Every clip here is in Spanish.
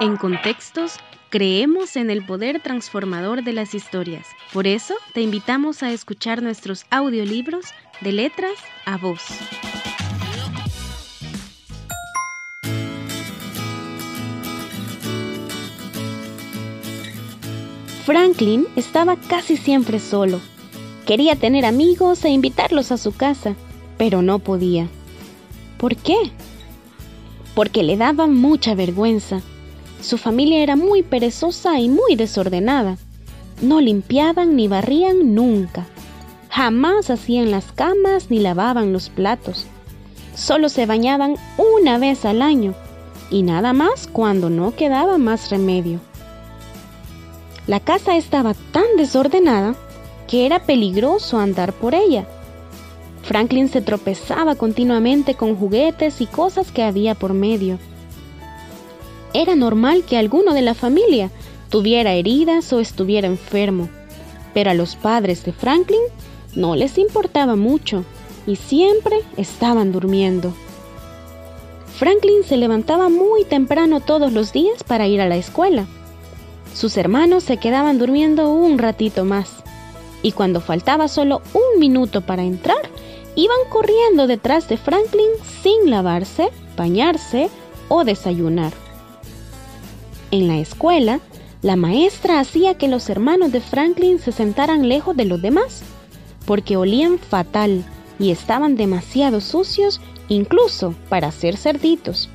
En contextos, creemos en el poder transformador de las historias. Por eso, te invitamos a escuchar nuestros audiolibros de letras a voz. Franklin estaba casi siempre solo. Quería tener amigos e invitarlos a su casa, pero no podía. ¿Por qué? Porque le daba mucha vergüenza. Su familia era muy perezosa y muy desordenada. No limpiaban ni barrían nunca. Jamás hacían las camas ni lavaban los platos. Solo se bañaban una vez al año y nada más cuando no quedaba más remedio. La casa estaba tan desordenada que era peligroso andar por ella. Franklin se tropezaba continuamente con juguetes y cosas que había por medio. Era normal que alguno de la familia tuviera heridas o estuviera enfermo, pero a los padres de Franklin no les importaba mucho y siempre estaban durmiendo. Franklin se levantaba muy temprano todos los días para ir a la escuela. Sus hermanos se quedaban durmiendo un ratito más, y cuando faltaba solo un minuto para entrar, iban corriendo detrás de Franklin sin lavarse, bañarse o desayunar. En la escuela, la maestra hacía que los hermanos de Franklin se sentaran lejos de los demás, porque olían fatal y estaban demasiado sucios incluso para ser cerditos.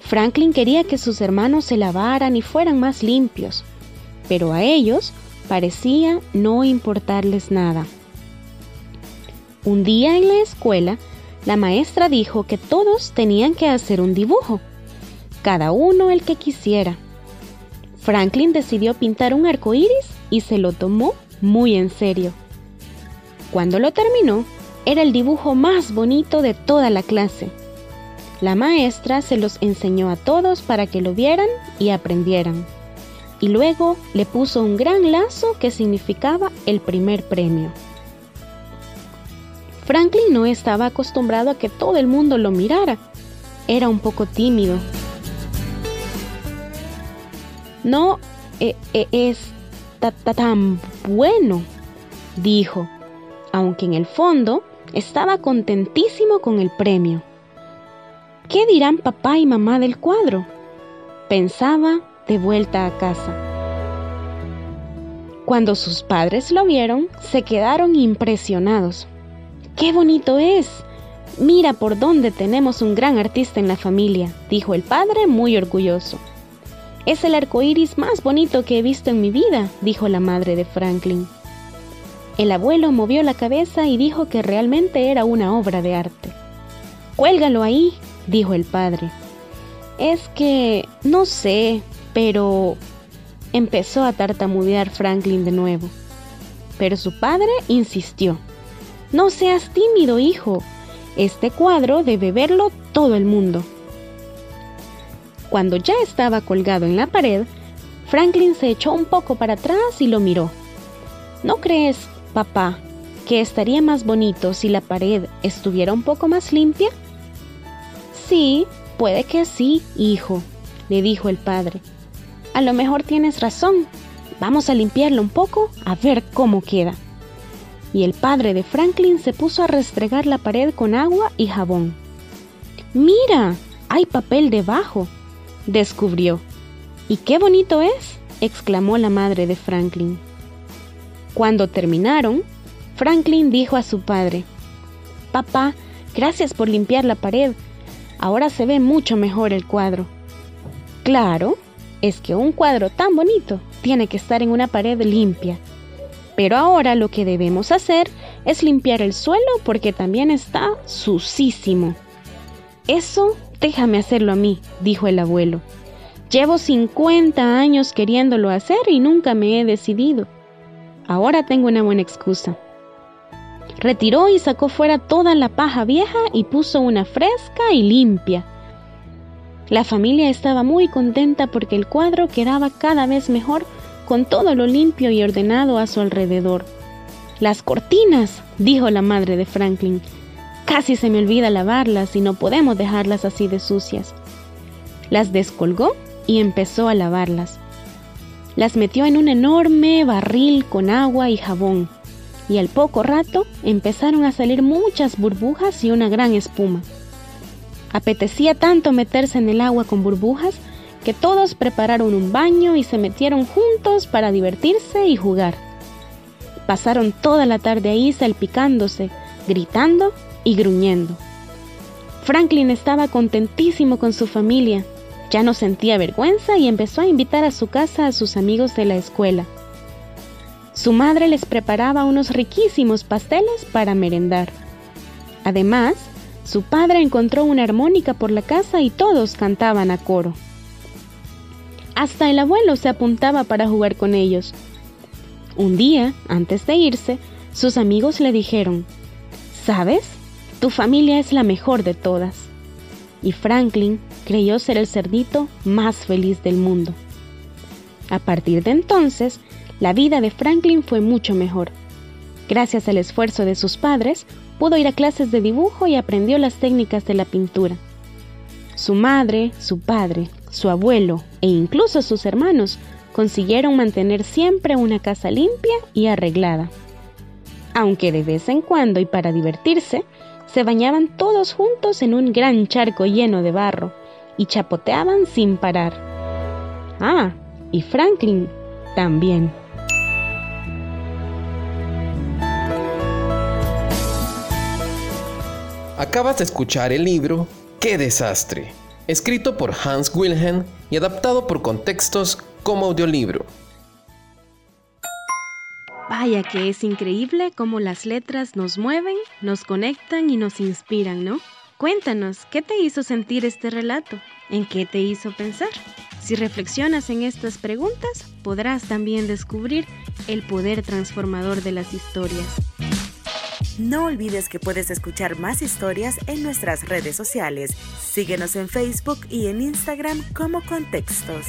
Franklin quería que sus hermanos se lavaran y fueran más limpios, pero a ellos parecía no importarles nada. Un día en la escuela, la maestra dijo que todos tenían que hacer un dibujo, cada uno el que quisiera. Franklin decidió pintar un arco iris y se lo tomó muy en serio. Cuando lo terminó, era el dibujo más bonito de toda la clase. La maestra se los enseñó a todos para que lo vieran y aprendieran. Y luego le puso un gran lazo que significaba el primer premio. Franklin no estaba acostumbrado a que todo el mundo lo mirara. Era un poco tímido. No eh, eh, es tan bueno, dijo, aunque en el fondo estaba contentísimo con el premio. ¿Qué dirán papá y mamá del cuadro? Pensaba de vuelta a casa. Cuando sus padres lo vieron, se quedaron impresionados. ¡Qué bonito es! Mira por dónde tenemos un gran artista en la familia, dijo el padre muy orgulloso. Es el arco iris más bonito que he visto en mi vida, dijo la madre de Franklin. El abuelo movió la cabeza y dijo que realmente era una obra de arte. Cuélgalo ahí, dijo el padre. Es que, no sé, pero... empezó a tartamudear Franklin de nuevo. Pero su padre insistió. No seas tímido, hijo. Este cuadro debe verlo todo el mundo. Cuando ya estaba colgado en la pared, Franklin se echó un poco para atrás y lo miró. ¿No crees Papá, ¿que estaría más bonito si la pared estuviera un poco más limpia? Sí, puede que sí, hijo, le dijo el padre. A lo mejor tienes razón. Vamos a limpiarlo un poco a ver cómo queda. Y el padre de Franklin se puso a restregar la pared con agua y jabón. Mira, hay papel debajo, descubrió. ¿Y qué bonito es? exclamó la madre de Franklin. Cuando terminaron, Franklin dijo a su padre, Papá, gracias por limpiar la pared. Ahora se ve mucho mejor el cuadro. Claro, es que un cuadro tan bonito tiene que estar en una pared limpia. Pero ahora lo que debemos hacer es limpiar el suelo porque también está sucísimo. Eso déjame hacerlo a mí, dijo el abuelo. Llevo 50 años queriéndolo hacer y nunca me he decidido. Ahora tengo una buena excusa. Retiró y sacó fuera toda la paja vieja y puso una fresca y limpia. La familia estaba muy contenta porque el cuadro quedaba cada vez mejor con todo lo limpio y ordenado a su alrededor. Las cortinas, dijo la madre de Franklin. Casi se me olvida lavarlas y no podemos dejarlas así de sucias. Las descolgó y empezó a lavarlas. Las metió en un enorme barril con agua y jabón, y al poco rato empezaron a salir muchas burbujas y una gran espuma. Apetecía tanto meterse en el agua con burbujas que todos prepararon un baño y se metieron juntos para divertirse y jugar. Pasaron toda la tarde ahí salpicándose, gritando y gruñendo. Franklin estaba contentísimo con su familia, ya no sentía vergüenza y empezó a invitar a su casa a sus amigos de la escuela. Su madre les preparaba unos riquísimos pasteles para merendar. Además, su padre encontró una armónica por la casa y todos cantaban a coro. Hasta el abuelo se apuntaba para jugar con ellos. Un día, antes de irse, sus amigos le dijeron, ¿Sabes? Tu familia es la mejor de todas. Y Franklin creyó ser el cerdito más feliz del mundo. A partir de entonces, la vida de Franklin fue mucho mejor. Gracias al esfuerzo de sus padres, pudo ir a clases de dibujo y aprendió las técnicas de la pintura. Su madre, su padre, su abuelo e incluso sus hermanos consiguieron mantener siempre una casa limpia y arreglada. Aunque de vez en cuando y para divertirse, se bañaban todos juntos en un gran charco lleno de barro y chapoteaban sin parar. Ah, y Franklin también. Acabas de escuchar el libro ¡Qué desastre! escrito por Hans Wilhelm y adaptado por contextos como audiolibro. Vaya que es increíble cómo las letras nos mueven, nos conectan y nos inspiran, ¿no? Cuéntanos, ¿qué te hizo sentir este relato? ¿En qué te hizo pensar? Si reflexionas en estas preguntas, podrás también descubrir el poder transformador de las historias. No olvides que puedes escuchar más historias en nuestras redes sociales. Síguenos en Facebook y en Instagram como Contextos.